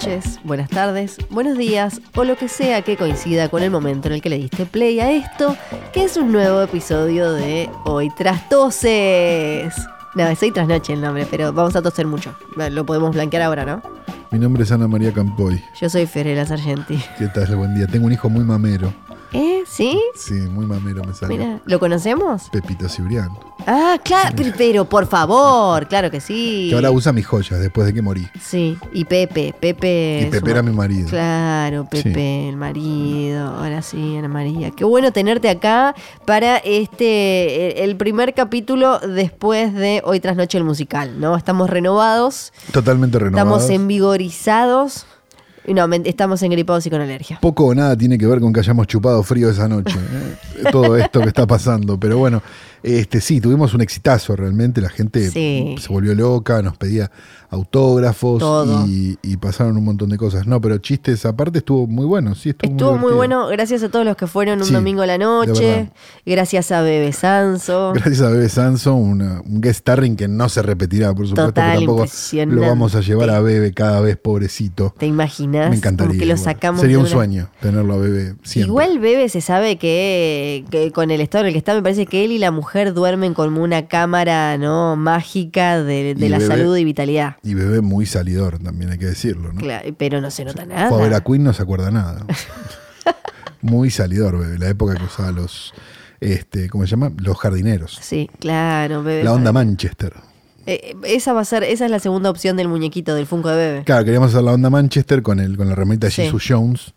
Noches, buenas tardes, buenos días o lo que sea que coincida con el momento en el que le diste play a esto, que es un nuevo episodio de Hoy Tras Toses. No, es Hoy Tras Noche el nombre, pero vamos a toser mucho. Lo podemos blanquear ahora, ¿no? Mi nombre es Ana María Campoy. Yo soy Ferela Sargenti. ¿Qué tal? Buen día. Tengo un hijo muy mamero. ¿Eh? ¿Sí? Sí, muy mamero me sale. Mira, ¿lo conocemos? Pepito Cibrián. Ah, claro, pero, pero, por favor, claro que sí. Que ahora usa mis joyas después de que morí. Sí, y Pepe, Pepe. Y Pepe era mi marido. Claro, Pepe, el marido. Ahora sí, Ana María. Qué bueno tenerte acá para este, el primer capítulo después de Hoy tras Noche el musical, ¿no? Estamos renovados. Totalmente renovados. Estamos envigorizados. No, estamos engripados y con alergia. Poco o nada tiene que ver con que hayamos chupado frío esa noche. ¿eh? Todo esto que está pasando. Pero bueno, este sí, tuvimos un exitazo realmente. La gente se volvió loca, nos pedía autógrafos y, pasaron un montón de cosas. No, pero chistes aparte estuvo muy bueno. Sí, estuvo, estuvo muy, bueno. Gracias a todos los que fueron un domingo a la noche. Gracias a Bebe Sanso. Gracias a Bebe Sanso, un guest starring que no se repetirá, por supuesto. tampoco lo vamos a llevar a Bebe cada vez, pobrecito. ¿Te imaginas? Me encantaría. Que lo sacamos Sería un sueño tenerlo a Bebe siempre. Igual Bebe se sabe que, con el estado en el que está, me parece que él y la mujer duermen como una cámara no mágica de, la salud y vitalidad. Y bebé muy salidor, también hay que decirlo, ¿no? Claro, pero no se nota nada. Fue a ver a Queen, no se acuerda nada. muy salidor, bebé. La época que usaba los, este, ¿cómo se llama? Los jardineros. Sí, claro, bebé. La onda Manchester. Eh, esa va a ser, esa es la segunda opción del muñequito, del Funko de bebé. Claro, queríamos hacer la onda Manchester con el, con la herramienta de Jesus Jones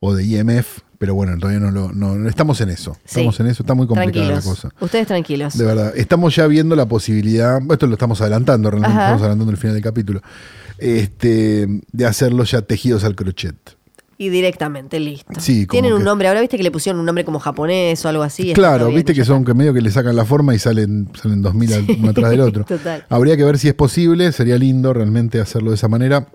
o de IMF, pero bueno, todavía no lo. No, estamos en eso. Estamos en eso, está muy complicada la cosa. Ustedes tranquilos. De verdad. Estamos ya viendo la posibilidad. Esto lo estamos adelantando, realmente estamos adelantando el final del capítulo. Este, de hacerlo ya tejidos al crochet. Y directamente, listo. Sí, Tienen un nombre, ahora viste que le pusieron un nombre como japonés o algo así. Claro, viste que son que medio que le sacan la forma y salen, salen 2000 uno atrás del otro. Total. Habría que ver si es posible, sería lindo realmente hacerlo de esa manera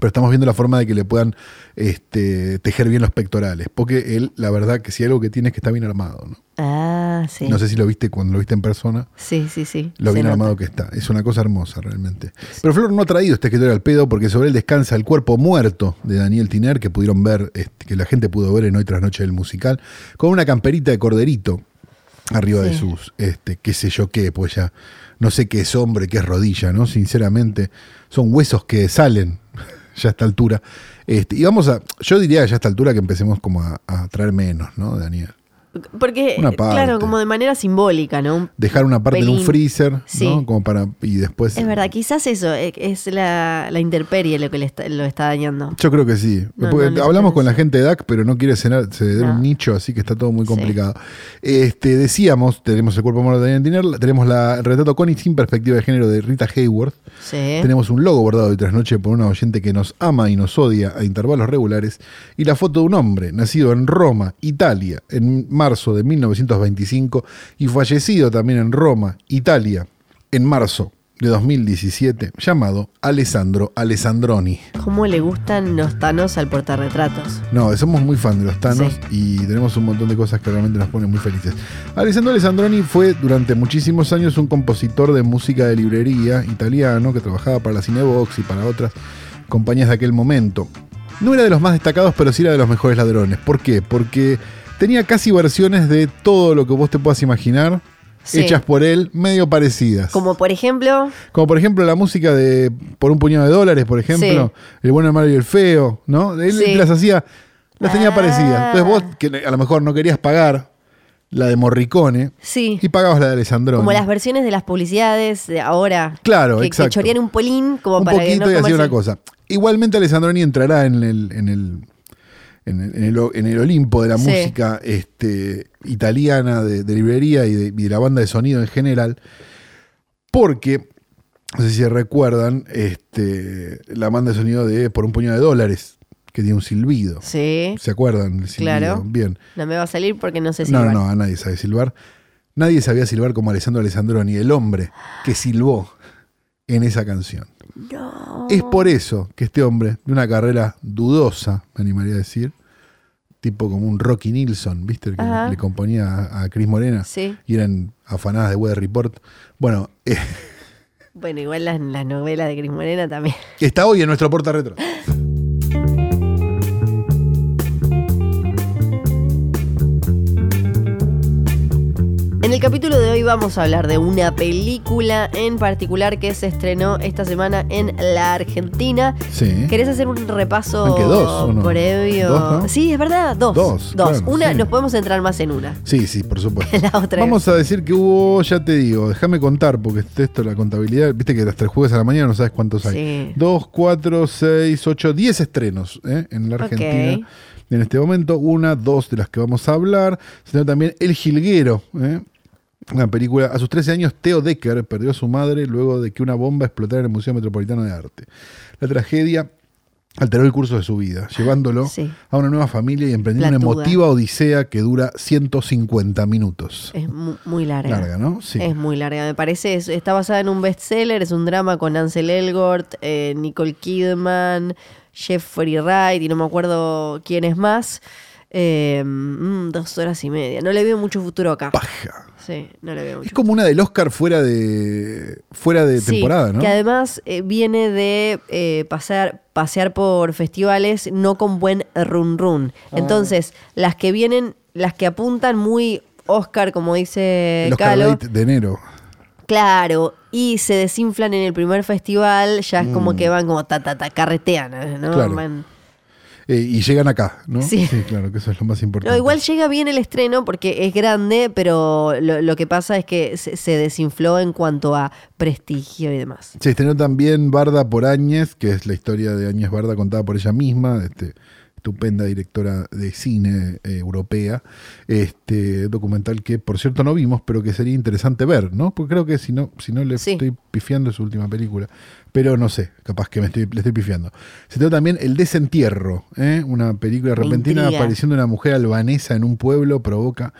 pero estamos viendo la forma de que le puedan este, tejer bien los pectorales. Porque él, la verdad, que si algo que tiene es que está bien armado. ¿no? Ah, sí. No sé si lo viste cuando lo viste en persona. Sí, sí, sí. Lo bien armado que está. Es una cosa hermosa, realmente. Pero Flor no ha traído este escritorio al pedo porque sobre él descansa el cuerpo muerto de Daniel Tiner, que pudieron ver, este, que la gente pudo ver en Hoy tras Noche del musical, con una camperita de corderito arriba de sus, este, qué sé yo qué, pues ya no sé qué es hombre, qué es rodilla, ¿no? Sinceramente, son huesos que salen ya a esta altura. Este, y vamos a, yo diría ya a esta altura que empecemos como a, a traer menos, ¿no, Daniel? Porque, claro, como de manera simbólica, ¿no? Dejar una parte en un freezer, ¿no? Como para, y después... Es verdad, quizás eso, eh, es la, la intemperie lo que le está, lo está dañando. Yo creo que sí. hablamos con la gente de DAC, pero no quiere ceder un nicho, así que está todo muy complicado. Este, decíamos, tenemos el cuerpo humano de Daniel Tiner, tenemos la, el retrato con y sin perspectiva de género de Rita Hayworth. Tenemos un logo bordado de trasnoche por una oyente que nos ama y nos odia a intervalos regulares. Y la foto de un hombre nacido en Roma, Italia, en marzo de 1925 y fallecido también en Roma, Italia, en marzo de 2017, llamado Alessandro Alessandroni. ¿Cómo le gustan los Thanos al portarretratos? No, somos muy fan de los Thanos y tenemos un montón de cosas que realmente nos ponen muy felices. Alessandro Alessandroni fue durante muchísimos años un compositor de música de librería italiano que trabajaba para la Cinebox y para otras compañías de aquel momento. No era de los más destacados, pero sí era de los mejores ladrones. ¿Por qué? Porque tenía casi versiones de todo lo que vos te puedas imaginar. Hechas por él, medio parecidas. Como por ejemplo. Como por ejemplo la música de Por un puñado de dólares, por ejemplo. El bueno, el malo y el feo, ¿no? Él las hacía, las tenía ah. parecidas. Entonces vos, que a lo mejor no querías pagar la de Morricone. Sí. Y pagabas la de Alessandro. Como las versiones de las publicidades de ahora. Claro, que, exacto. Que chorían un polín como un para poquito que y hacía una cosa. Igualmente Alessandroni entrará en el, en el en, el, Olimpo de la música este, italiana de, librería y de, la banda de sonido en general, porque, no sé si recuerdan, este, la banda de sonido de Por un puñado de dólares, que tiene un silbido. Sí. ¿Se acuerdan silbido? Claro. Bien. No me va a salir porque no sé si. No, no, a nadie sabe silbar. Nadie sabía silbar como Alessandro Alessandroni, el hombre que silbó en esa canción. No. Es por eso que este hombre, de una carrera dudosa, me animaría a decir, tipo como un Rocky Nilsson, ¿viste? El que Ajá. le componía a, a Cris Morena Sí. y eran afanadas de Weather Report. Bueno, eh, Bueno, igual las, las novelas de Cris Morena también. está hoy en nuestro Porta Retro. En el capítulo de hoy vamos a hablar de una película en particular que se estrenó esta semana en la Argentina. Sí. ¿Querés hacer un repaso Aunque dos, previo? Dos, ¿no? Sí, es verdad, dos. Dos, Dos. claro, una, sí. nos podemos centrar más en una. Sí, sí, por supuesto. La otra. Vamos a decir que hubo, ya te digo, déjame contar, porque esto, la contabilidad, viste que hasta el jueves a la mañana no sabes cuántos hay. Sí. Dos, cuatro, seis, ocho, diez estrenos ¿eh? en la Argentina. En este momento, una, dos de las que vamos a hablar, sino también El Jilguero. ¿eh? Una película, a sus 13 años, Theo Decker perdió a su madre luego de que una bomba explotara en el Museo Metropolitano de Arte. La tragedia alteró el curso de su vida, llevándolo Sí. a una nueva familia y emprendiendo una emotiva odisea que dura 150 minutos. Es mu- muy larga. Larga, ¿no? Sí. Es muy larga, me parece. es- está basada en un bestseller, es un drama con Ansel Elgort, eh, Nicole Kidman, Jeffrey Wright y no me acuerdo quién es más. Eh, mm, dos horas y media. No le veo mucho futuro acá. Paja. Sí, no le veo mucho Es como una del Oscar fuera de fuera de Sí, temporada, ¿no? Que además eh, viene de eh, pasar, pasear por festivales no con buen run run. Ah. Entonces, las que vienen, las que apuntan muy Oscar, como dice el Oscar Calo, de enero. claro, y se desinflan en el primer festival, ya es como que van como ta ta ta carretean, ¿no? Mm. Claro. Van- Eh, y llegan acá, ¿no? Sí. claro, que eso es lo más importante. No, igual llega bien el estreno porque es grande, pero lo, lo que pasa es que se, se desinfló en cuanto a prestigio y demás. Se estrenó también Barda por Áñez, que es la historia de Áñez Barda contada por ella misma, este, estupenda directora de cine eh, europea. Este documental que, por cierto, no vimos, pero que sería interesante ver, ¿no? Porque creo que si no, si no le Sí. estoy pifiando su última película. Pero no sé, capaz que me estoy, le estoy pifiando. Se estrenó también El Desentierro, ¿eh? una película repentina aparición de una mujer albanesa en un pueblo provoca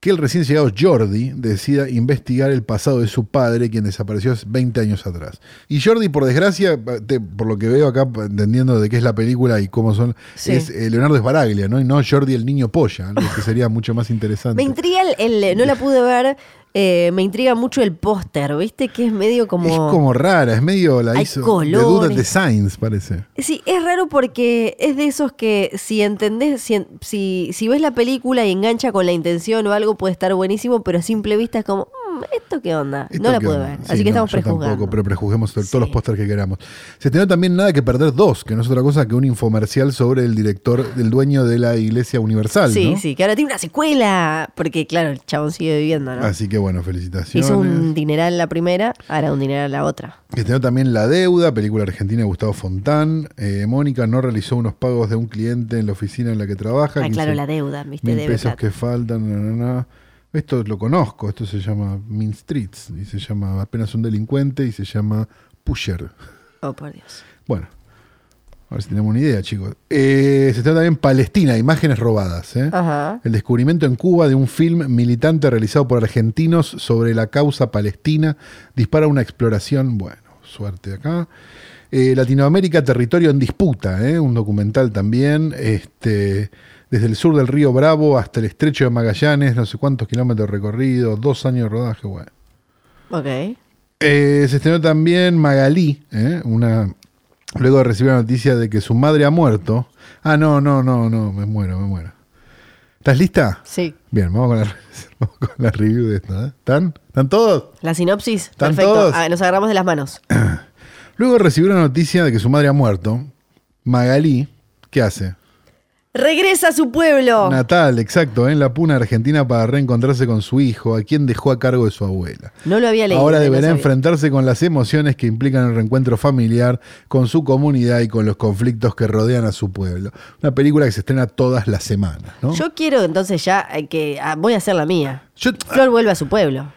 que el recién llegado Jordi decida investigar el pasado de su padre, quien desapareció hace 20 años atrás. Y Jordi, por desgracia, te- por lo que veo acá, entendiendo de qué es la película y cómo son, Sí. es eh, Leonardo Esbaraglia, ¿no? Y no Jordi el niño polla, lo que sería mucho más interesante. Me intriga el, el- no la pude ver, eh, me intriga mucho el póster, ¿viste? Que es medio como... Es como rara, es medio la Hay hizo de colores. Duda Designs, parece. Sí, es raro porque es de esos que si entendés, si, si, si ves la película y engancha con la intención o algo puede estar buenísimo, pero a simple vista es como, "Mm, ¿esto qué onda? Esto no la pude ver, Sí, así que no, estamos prejuzgando. Tampoco, pero prejuzguemos todos Sí. los pósters que queramos. Se estrenó también Nada que Perder 2, que no es otra cosa que un infomercial sobre el director, del dueño de la Iglesia Universal. Sí, ¿no? sí, que ahora tiene una secuela, porque claro, el chabón sigue viviendo, ¿no? Así que bueno, felicitaciones. Hizo un dineral la primera, ahora un dineral la otra. Que estrenó también La Deuda, película argentina de Gustavo Fontán. Eh, Mónica no realizó unos pagos de un cliente en la oficina en la que trabaja. Ah, 15 claro, la deuda, ¿viste? Mil pesos que faltan. na, na, na. Esto lo conozco, esto se llama Mean Streets y se llama Apenas un delincuente y se llama Pusher. Oh, por Dios. Bueno, a ver si tenemos una idea, chicos. Eh, se trata también Palestina, imágenes robadas. ¿eh? Ajá. El descubrimiento en Cuba de un film militante realizado por argentinos sobre la causa palestina dispara una exploración. Bueno, suerte acá. Eh, Latinoamérica, territorio en disputa, ¿eh? un documental también. Este, desde el sur del río Bravo hasta el estrecho de Magallanes, no sé cuántos kilómetros recorridos, dos años de rodaje. Bueno. Ok. Eh, se estrenó también Magalí, ¿eh? una luego de recibir la noticia de que su madre ha muerto. Ah, no, no, no, no, me muero, me muero. ¿Estás lista? Sí. Bien, vamos con la, vamos con la review de esto. ¿eh? ¿Están? ¿Están todos? La sinopsis, ¿Están perfecto. todos? Ah, nos agarramos de las manos. Luego de recibir la noticia de que su madre ha muerto, Magalí, ¿qué hace? Regresa a su pueblo. Natal, exacto, en la Puna, Argentina, para reencontrarse con su hijo, a quien dejó a cargo de su abuela. No lo había leído. Ahora deberá enfrentarse con las emociones que implican el reencuentro familiar con su comunidad y con los conflictos que rodean a su pueblo. Una película que se estrena todas las semanas, ¿no? Yo quiero entonces ya eh, que ah, voy a hacer la mía. Yo- Flor vuelve a su pueblo.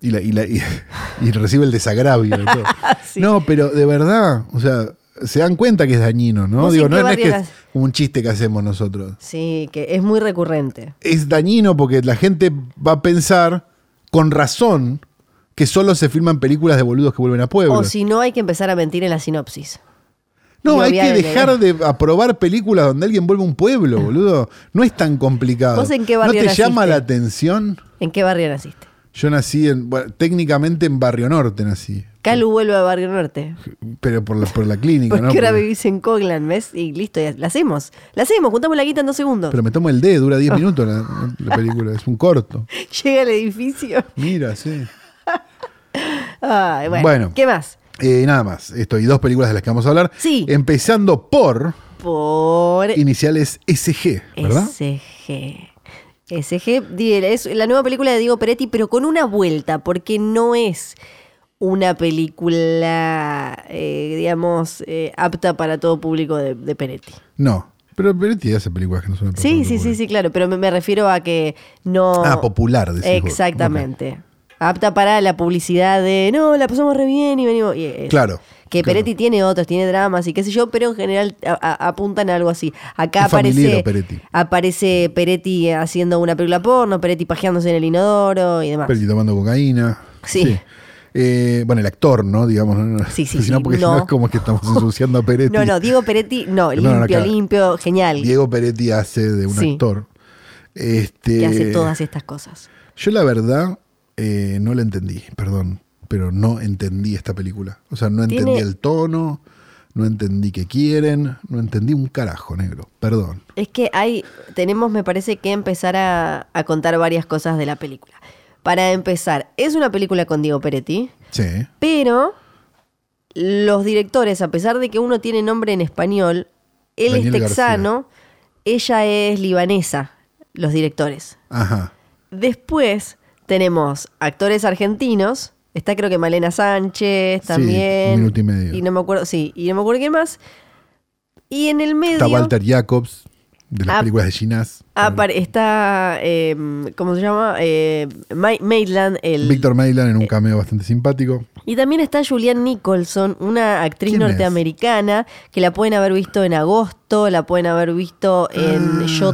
y, la- y la- y- y recibe el desagravio Sí. No, pero de verdad, o sea, se dan cuenta que es dañino, ¿no? ¿Vos Digo, en no, no es que es un chiste que hacemos nosotros. Sí, que es muy recurrente. Es dañino porque la gente va a pensar, con razón, que solo se filman películas de boludos que vuelven a pueblos. O si no, hay que empezar a mentir en la sinopsis. no, hay que dejar de aprobar películas donde alguien vuelve a un pueblo, boludo. No es tan complicado. ¿Vos en qué ¿No barrio te naciste? llama la atención? ¿En qué barrio naciste? Yo nací en, bueno, técnicamente en Barrio Norte nací. Calu vuelve a Barrio Norte. Pero por la, por la clínica, Porque ¿no? ahora Porque- vivís en Coglan, ¿ves? Y listo, ya la hacemos. La hacemos, juntamos la guita en dos segundos. Pero me tomo el D, dura 10 minutos la, la película, es un corto. Llega al edificio. Mira, sí. Ay, bueno, Bueno. ¿Qué más? Eh, nada más, esto y dos películas de las que vamos a hablar. Sí. Empezando por Por iniciales SG, ¿verdad? SG. SG es la nueva película de Diego Peretti, pero con una vuelta, porque no es una película, eh, digamos, eh, apta para todo público de, de Peretti. No, pero Peretti hace películas que no son Sí, sí, sí, sí, claro, pero me, me refiero a que no... Ah, popular, decís. Exactamente. Apta para la publicidad de, no, la pasamos re bien y venimos... y. Claro, Que claro. Peretti tiene otros, tiene dramas y qué sé yo, pero en general a- a- apuntan a algo así. Acá Es aparece Peretti. aparece Peretti haciendo una película porno, Peretti pajeándose en el inodoro y demás. Peretti tomando cocaína. Sí. Eh, bueno, el actor, ¿no? Digamos, ¿no? Sí, sí, Si no, sí, porque si no. no es como que estamos ensuciando a Peretti. No, no, Diego Peretti, no, limpio, no, limpio, genial. Diego Peretti hace de un Sí. actor. Este, que hace todas estas cosas. Yo la verdad eh, no la entendí, perdón, pero no entendí esta película. O sea, no entendí Tiene- el tono, no entendí qué quieren, no entendí un carajo, negro. Perdón. Es que hay, tenemos, me parece, que empezar a, a contar varias cosas de la película. Para empezar, es una película con Diego Peretti, Sí. pero los directores, a pesar de que uno tiene nombre en español, él Daniel es texano, ella es libanesa, los directores. Ajá. Después tenemos actores argentinos. Está creo que Malena Sánchez Sí, también. un minuto y medio. Y no me acuerdo, sí, y no me acuerdo quién más. Y en el medio Está Walter Jacobs, de las Ah, películas de Ginás. Apare- está, eh, ¿cómo se llama? Eh, Ma- Maitland, el... Víctor Mayland en un cameo bastante simpático. Y también está Julianne Nicholson, una actriz norteamericana que la pueden haber visto en agosto, la pueden haber visto en Ah, Yo,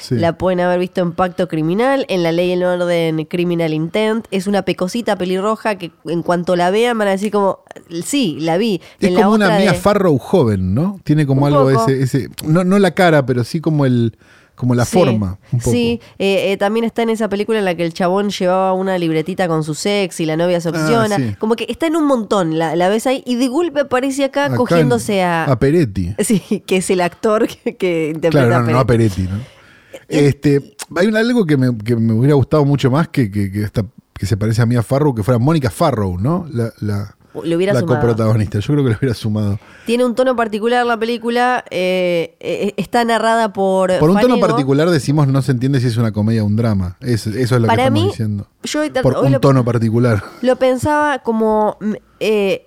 sí. la pueden haber visto en Pacto Criminal, en La Ley y el Orden Criminal Intent. Es una pecosita pelirroja que en cuanto la vean van a decir como, sí, la vi. Es en la como una Mia de- Farrow joven, ¿no? Tiene como Un algo poco. ese, ese no, no la cara, pero sí como el como la Sí, forma. Un poco. Sí, eh, eh, también está en esa película en la que el chabón llevaba una libretita con su sex y la novia se Ah, obsesiona. sí. Como que está en un montón, la, la ves ahí y de golpe aparece acá, Acá en- cogiéndose a, a Peretti. Sí, que es el actor que, que interpreta Claro, no, no, a a Peretti. ¿no? Este, hay un, algo que me, que me hubiera gustado mucho más que, que, que esta- que se parece a Mia Farrow, que fuera Mónica Farrow, ¿no? La, la, Le hubiera la sumado. coprotagonista. Yo creo que le hubiera sumado. Tiene un tono particular la película, eh, eh, está narrada por Por un tono particular decimos no se entiende si es una comedia o un drama. Es- eso es lo Para que estamos mí, diciendo. Yo Por un lo, tono particular. lo pensaba como... mm, eh,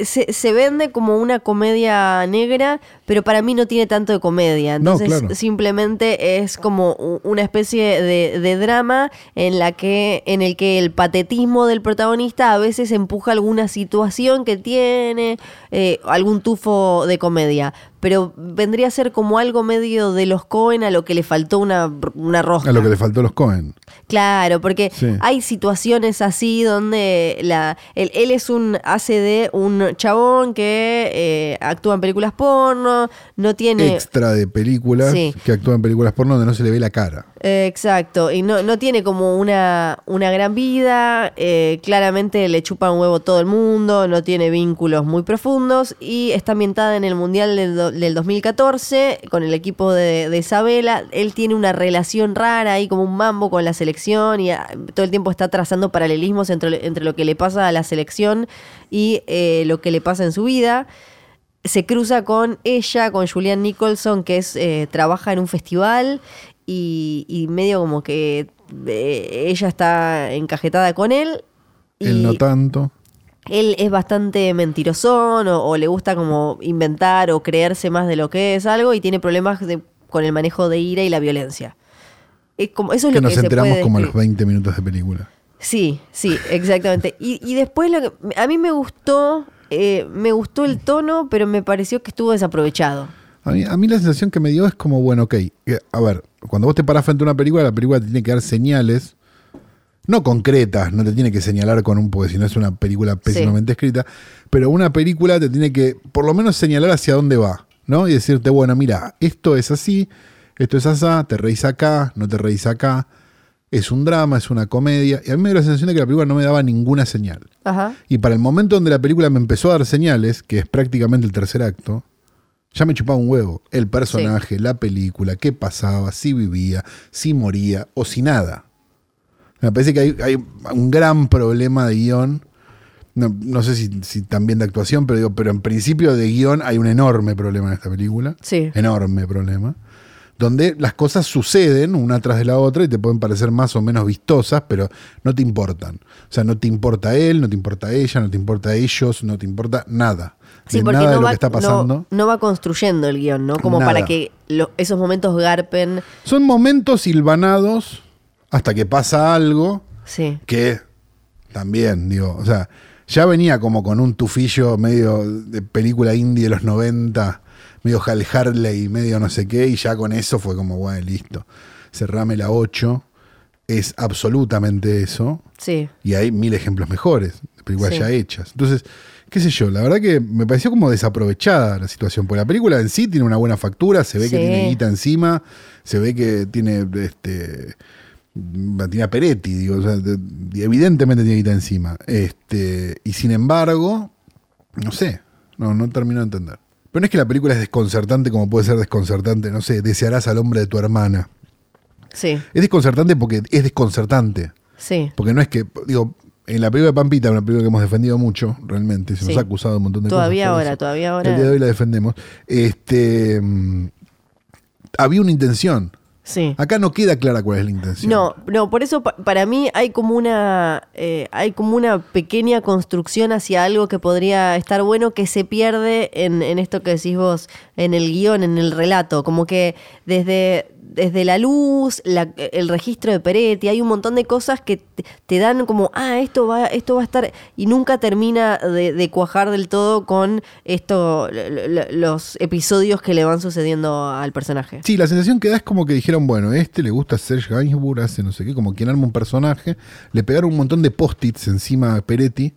se, se vende como una comedia negra, pero para mí no tiene tanto de comedia. No, Entonces claro. simplemente es como una especie de, de drama en la que, en el que el patetismo del protagonista a veces empuja alguna situación que tiene, eh, algún tufo de comedia. Pero vendría a ser como algo medio de los Cohen a lo que le faltó una, una rosca. A lo que le faltó los Cohen. Claro, porque Sí. hay situaciones así donde la, él, él es un, hace de un chabón que eh, actúa en películas porno, no tiene... Extra de películas Sí. que actúan en películas porno donde no se le ve la cara. Exacto, y no, no tiene como una, una gran vida, eh, claramente le chupa un huevo todo el mundo, no tiene vínculos muy profundos y está ambientada en el Mundial del, do- del 2014 con el equipo de, de Isabela. Él tiene una relación rara ahí como un mambo con la selección y ah, todo el tiempo está trazando paralelismos entre, entre lo que le pasa a la selección y eh, lo que le pasa en su vida se cruza con ella, con Julianne Nicholson, que es eh, trabaja en un festival y, y medio como que eh, ella está encajetada con él. Y Él no tanto. él es bastante mentirosón o, o le gusta como inventar o creerse más de lo que es algo y tiene problemas de- con el manejo de ira y la violencia. Es como, eso es Que lo nos que se enteramos puede como a los describir. 20 minutos de película. Sí, sí, exactamente. Y, y después lo que, a mí me gustó eh, me gustó el tono, pero me pareció que estuvo desaprovechado. A mí, a mí la sensación que me dio es como, bueno, ok, eh, a ver, cuando vos te parás frente a una película, la película te tiene que dar señales, no concretas, no te tiene que señalar con un, porque si no es una película pésimamente escrita, pero una película te tiene que por lo menos señalar hacia dónde va, ¿no? Y decirte, bueno, mira, esto es así, esto es así, te reís acá, no te reís acá, es un drama, es una comedia, y a mí me dio la sensación de que la película no me daba ninguna señal. Ajá. Y para el momento donde la película me empezó a dar señales, que es prácticamente el tercer acto, ya me chupaba un huevo. El personaje, la película, qué pasaba, si vivía, si moría o si nada. Me parece que hay, un gran problema de guion. No, sé si, también de actuación, pero digo, pero en principio de guion hay un enorme problema en esta película. Sí. Enorme problema donde las cosas suceden una tras de la otra y te pueden parecer más o menos vistosas, pero no te importan. O sea, no te importa él, no te importa ella, no te importa ellos, no te importa nada. Sí, porque no, va, está pasando. No, va construyendo el guion, ¿no? Como para que esos momentos garpen. Son momentos silvanados hasta que pasa algo sí. que también, digo, o sea, ya venía como con un tufillo medio de película indie de los 90 medio Hal Harley, medio no sé qué, y ya con eso fue como, bueno, listo. Cerrame la 8. Es absolutamente eso. Sí. Y hay mil ejemplos mejores de películas ya hechas. Entonces, qué sé yo, la verdad que me pareció como desaprovechada la situación. Porque la película en sí tiene una buena factura, se ve que tiene guita encima, se ve que tiene este tiene a Peretti, digo, o sea, evidentemente tiene guita encima. Este, y sin embargo, no sé, no, no termino de entender. Pero no es que la película es desconcertante como puede ser desconcertante, no sé, desearás al hombre de tu hermana. Sí. Es desconcertante porque es desconcertante. Sí. Porque no es que, digo, en la película de Pampita, una película que hemos defendido mucho, realmente, se nos ha acusado un montón de todavía cosas. Ahora, todavía ahora, El día de hoy la defendemos. Este, mm, había una intención. Acá no queda clara cuál es la intención. No, no, por eso para mí hay como una eh, hay como una pequeña construcción hacia algo que podría estar bueno que se pierde en, en esto que decís vos, en el guion, en el relato. Como que desde desde la luz, el registro de Peretti, hay un montón de cosas que te, dan como, ah, esto va, esto va a estar, y nunca termina de, cuajar del todo con esto, los episodios que le van sucediendo al personaje. Sí, la sensación que da es como que dijeron, bueno, este le gusta Serge Gainsbourg, hace no sé qué, como quien arma un personaje, le pegaron un montón de post-its encima a Peretti,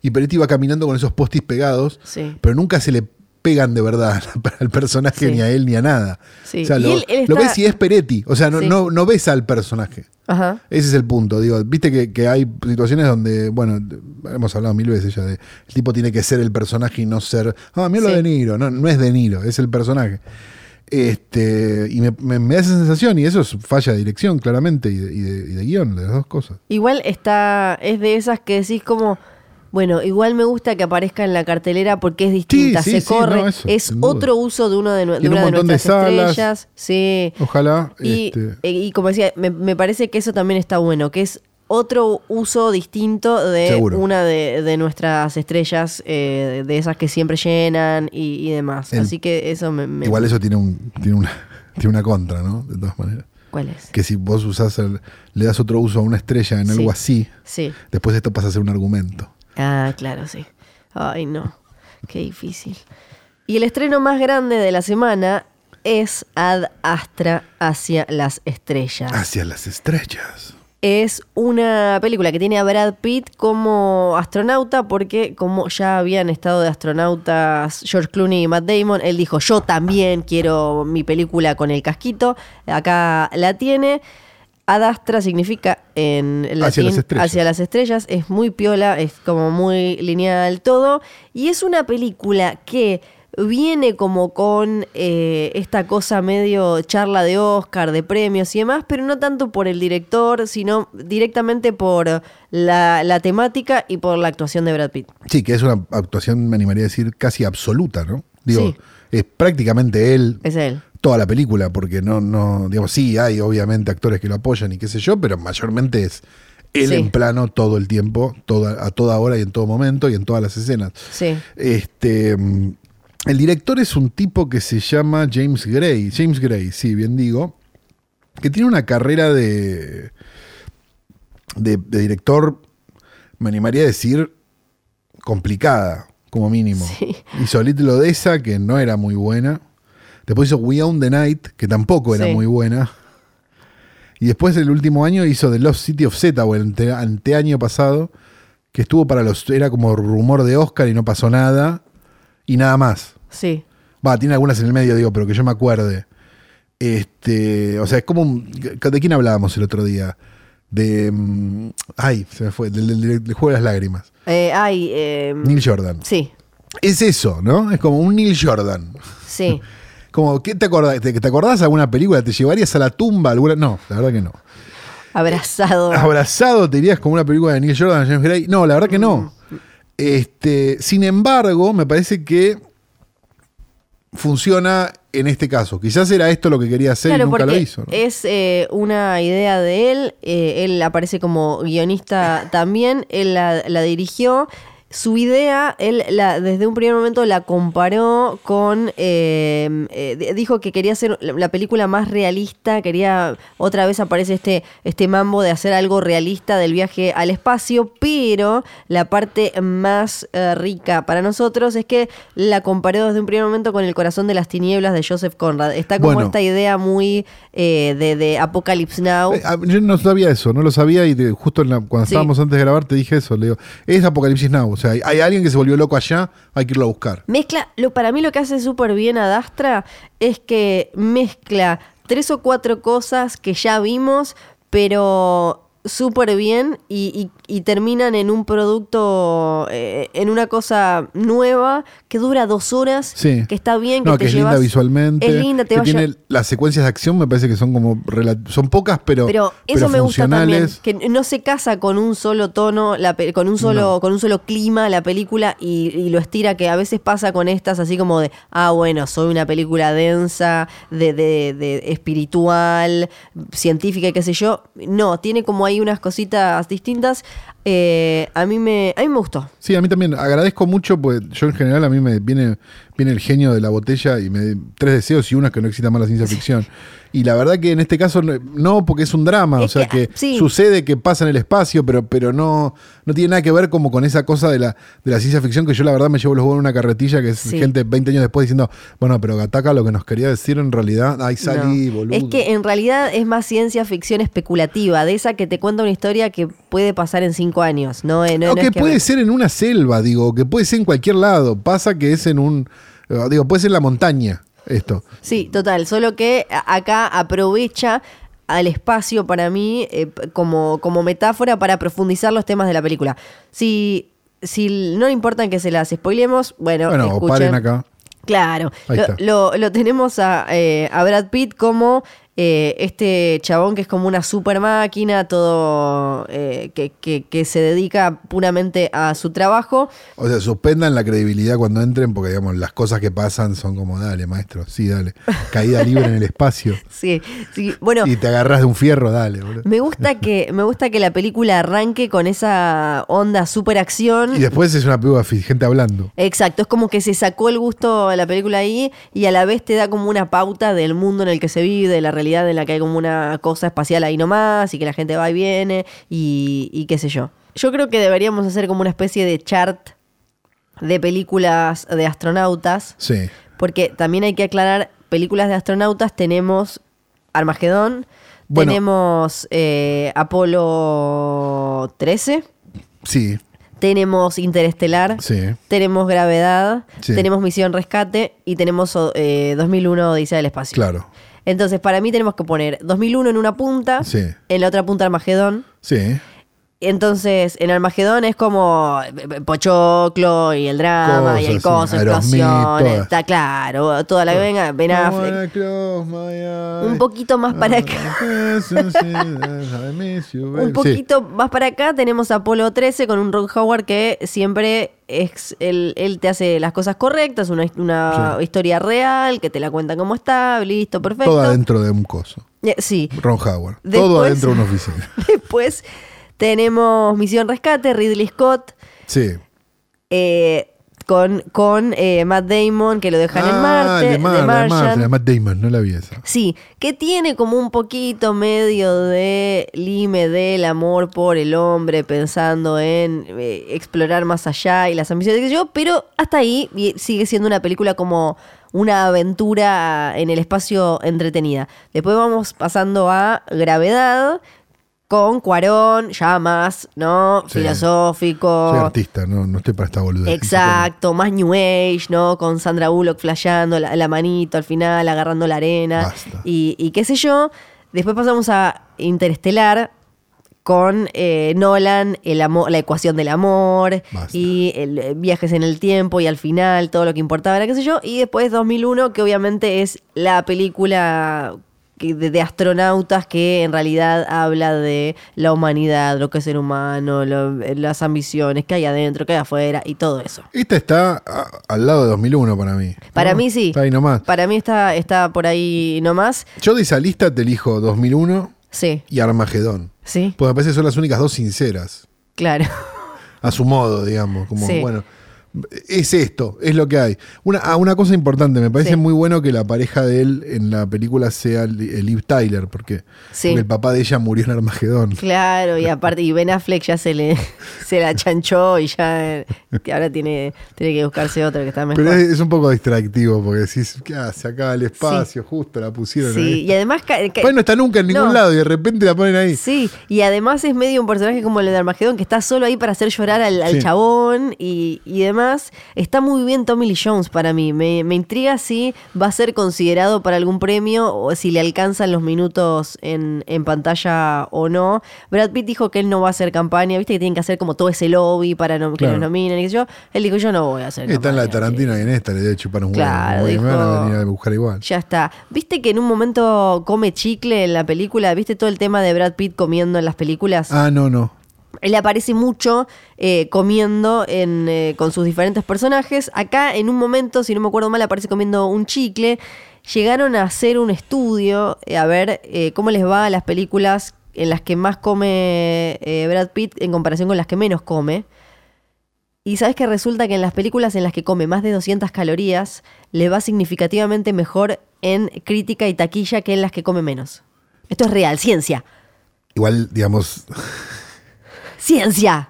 y Peretti va caminando con esos post-its pegados, pero nunca se le pegan de verdad al personaje ni a él ni a nada. O sea, lo, ves y es Peretti. O sea, no, no, ves al personaje. Ese es el punto. Digo, viste que, hay situaciones donde, bueno, hemos hablado mil veces ya de el tipo tiene que ser el personaje y no ser. Ah, mira lo de Niro. No, no es de Niro, es el personaje. Este, y me, da esa sensación, y eso es falla de dirección, claramente, y de, y de guion, de las dos cosas. Igual está, es de esas que decís como, bueno, igual me gusta que aparezca en la cartelera porque es distinta, se corre, es otro uso de, uno de, una de nuestras estrellas. Sí. Ojalá. Y, este. eh, y como decía, me, parece que eso también está bueno, que es otro uso distinto de una de, nuestras estrellas, eh, de esas que siempre llenan y, demás. Así que eso me, Igual eso tiene, un, tiene, una, tiene una contra, ¿no? De todas maneras. ¿Cuál es? Que si vos usás le das otro uso a una estrella en algo así, sí. después esto pasa a ser un argumento. Ah, claro, sí. Ay, no. Qué difícil. Y el estreno más grande de la semana es Ad Astra hacia las estrellas. Hacia las estrellas. Es una película que tiene a Brad Pitt como astronauta porque como ya habían estado de astronautas George Clooney y Matt Damon, él dijo yo también quiero mi película con el casquito, acá la tiene. Adastra significa en latín hacia las, estrellas, es muy piola, es como muy lineal todo, y es una película que viene como con eh, esta cosa medio charla de Oscar, de premios y demás, pero no tanto por el director, sino directamente por la, temática y por la actuación de Brad Pitt. Sí, que es una actuación, me animaría a decir, casi absoluta, ¿no? Digo, es prácticamente él. Es él toda la película, porque no, no, digamos, sí, hay obviamente actores que lo apoyan y qué sé yo, pero mayormente es él en plano todo el tiempo, toda, a toda hora y en todo momento y en todas las escenas. Sí. Este, el director es un tipo que se llama James Gray, James Gray, sí, bien digo, que tiene una carrera de, de, de director, me animaría a decir, complicada como mínimo. Sí. Hizo Little Odessa, que no era muy buena. Después hizo We Own the Night, que tampoco era Sí. muy buena. Y después el último año hizo The Lost City of Z, o el ante- anteaño pasado, que estuvo para los. Era como rumor de Oscar y no pasó nada. Y nada más. Sí. Va, tiene algunas en el medio, digo, pero que yo me acuerde. Este, o sea, es como un- ¿De quién hablábamos el otro día? De. mm, Ay, se me fue. Del, del- del juego de las lágrimas. Eh, ay, eh, Neil Jordan. sí, Es eso, ¿no? Es como un Neil Jordan. sí. Como, ¿qué te acordás? ¿Te, te acordás de alguna película? ¿Te llevarías a la tumba alguna? No, la verdad que no. Abrazado. ¿Abrazado te irías como una película de Neil Jordan, James Gray? No, la verdad que no. Este, sin embargo, me parece que funciona en este caso. Quizás era esto lo que quería hacer y Claro, nunca porque lo hizo. ¿no? es eh, una idea de él. eh, él aparece como guionista también. Él la, la dirigió. Su idea, él la, desde un primer momento la comparó con. eh, eh, di- dijo que quería hacer la, la película más realista. Quería. Otra vez aparece este, este mambo de hacer algo realista del viaje al espacio. Pero la parte más eh, rica para nosotros es que la comparó desde un primer momento con El corazón de las tinieblas de Joseph Conrad. Está como Bueno. esta idea muy eh, de, de Apocalypse Now. Eh, ah, Yo no sabía eso, no lo sabía y de- justo en la- cuando Sí. estábamos antes de grabar te dije eso. Le digo, es Apocalipsis Now. O sea, hay, hay alguien que se volvió loco allá, hay que irlo a buscar. Mezcla, lo, para mí lo que hace súper bien a Dastra es que mezcla tres o cuatro cosas que ya vimos, pero súper bien y, y- y terminan en un producto, eh, en una cosa nueva que dura dos horas, Sí. que está bien, que No, te que es linda visualmente. Es linda, te que tiene las secuencias de acción, me parece que son como son pocas, pero, Pero eso me gusta también, funcionales. que no se casa con un solo tono, la con un solo, con un solo clima la película y, y lo estira, que a veces pasa con estas así como de, ah, bueno, soy una película densa, de, de- de espiritual, científica y qué sé yo. No, tiene como ahí unas cositas distintas. Eh, a mí me, a mí me gustó. Sí, a mí también agradezco mucho, pues yo en general a mí me viene, viene el genio de la botella y me tres deseos y es que no exista más la ciencia ficción. Y la verdad que en este caso no, porque es un drama, Es o sea que, que, sí. sucede que pasa en el espacio, pero, pero no, no tiene nada que ver como con esa cosa de la, de la ciencia ficción que yo la verdad me llevo los huevos en una carretilla que es Sí. gente 20 años después diciendo, bueno, pero Gataca lo que nos quería decir en realidad, ay salí, No. boludo. Es que en realidad es más ciencia ficción especulativa, de esa que te cuenta una historia que puede pasar en cinco años. No, Eh, no, o no que es puede ser en una selva, digo, que puede ser en cualquier lado. Pasa que es en un. eh, Digo, puede ser en la montaña esto. Sí, total. Solo que acá aprovecha al espacio para mí eh, como, como metáfora para profundizar los temas de la película. Si, si no le importan que se las spoilemos, bueno, Bueno, o paren acá. Claro, lo, lo- lo tenemos a, eh, a Brad Pitt como eh, este chabón que es como una super máquina, todo eh, que, que- que se dedica puramente a su trabajo. O sea, suspendan la credibilidad cuando entren, porque digamos, las cosas que pasan son como, dale, maestro, sí, dale. Caída libre en el espacio. Sí, sí. Bueno, Y te agarras de un fierro, dale, boludo. Me gusta que me gusta que la película arranque con esa onda super acción. Y después es una película gente hablando. Exacto, es como que se sacó el gusto a la película ahí y a la vez te da como una pauta del mundo en el que se vive, de la realidad en la que hay como una cosa espacial ahí nomás y que la gente va y viene y, y qué sé yo. Yo creo que deberíamos hacer como una especie de chart de películas de astronautas, Sí. porque también hay que aclarar, películas de astronautas tenemos Armagedón, Bueno. tenemos eh, Apolo 13, Sí, tenemos Interestelar, sí. tenemos Gravedad, Sí. tenemos Misión Rescate y tenemos eh, 2001 Odisea del Espacio. Claro. Entonces, para mí tenemos que poner 2001 en una punta, Sí. en la otra punta Armagedón. Sí. Entonces, en Armagedón es como eh, Pochoclo y el drama y el Cosas, coso, sí. Todas. Está claro, toda la que venga, Ben Affleck. Un poquito más para acá. You, baby. Un poquito más para acá tenemos Apolo 13 con un Ron Howard que siempre es él, él te hace las cosas correctas, una, una Sí. historia real, que te la cuenta como está, listo, perfecto. Todo adentro de un coso. Eh, Sí. Ron Howard. Todo adentro de una oficina. Después tenemos Misión Rescate, Ridley Scott. Sí. Eh, con, con eh, Matt Damon, que lo dejan en Ah, Marte. de Mar- de Martian. Matt Damon, no la vi esa. Sí, que tiene como un poquito medio de lime del amor por el hombre, pensando en eh, explorar más allá y las ambiciones que yo, pero hasta ahí sigue siendo una película como una aventura en el espacio entretenida. Después vamos pasando a Gravedad con Cuarón, ya más, ¿no? Sí. Filosófico. Soy artista, no, no estoy para esta boludez. Exacto, más New Age, ¿no? Con Sandra Bullock flasheando la, la manito al final, agarrando la arena. Y, y qué sé yo. Después pasamos a Interestelar con eh, Nolan, el amor, la ecuación del amor Basta. y el, eh, viajes en el tiempo y al final todo lo que importaba era qué sé yo. Y después 2001, que obviamente es la película que- de, de astronautas que en realidad habla de la humanidad, lo que es ser humano, lo- las ambiciones que hay adentro, que hay afuera y todo eso. Esta está a- al lado de 2001 para mí. Para ¿no? mí sí. Está ahí nomás. Para mí está, está por ahí nomás. Yo de esa lista te elijo 2001 Sí, y Armagedón. sí, Porque me parece que son las únicas dos sinceras. claro. A su modo, digamos. Como, Sí. bueno, es esto, es lo que hay. Una, ah, una cosa importante, me parece Sí. muy bueno que la pareja de él en la película sea Li- Liv Tyler, porque, Sí. porque el papá de ella murió en Armagedón. Claro, y aparte, y Ben Affleck ya se le se la chanchó y ya que ahora tiene, tiene que buscarse otra que está mejor. Pero es, es un poco distractivo, porque decís, ¿qué hace acá el espacio? Justo la pusieron sí, ahí. y además Pues no está nunca en ningún No. lado y de repente la ponen ahí. Sí, y además es medio un personaje como el de Armagedón, que está solo ahí para hacer llorar al, chabón y, y demás. Está muy bien Tommy Lee Jones para mí. Me, me intriga si va a ser considerado para algún premio o si le alcanzan los minutos en, en pantalla o no. Brad Pitt dijo que él no va a hacer campaña, viste que tienen que hacer como todo ese lobby para no- que los nominen y yo. Él dijo, yo no voy a hacer Está en la de campaña, Tarantino y en esta le debe chupar un huevo. Claro, que me van a venir a buscar igual. Ya está. ¿Viste que en un momento come chicle en la película? ¿Viste todo el tema de Brad Pitt comiendo en las películas? Ah, no, no. Él aparece mucho eh, comiendo en, eh, con sus diferentes personajes. Acá, en un momento, si no me acuerdo mal, aparece comiendo un chicle. Llegaron a hacer un estudio eh, a ver cómo les va a las películas en las que más come Brad Pitt en comparación con las que menos come. Y sabes que resulta que en las películas en las que come más de 200 calorías, le va significativamente mejor en crítica y taquilla que en las que come menos. Esto es real, ciencia. Igual, digamos, ¡Ciencia!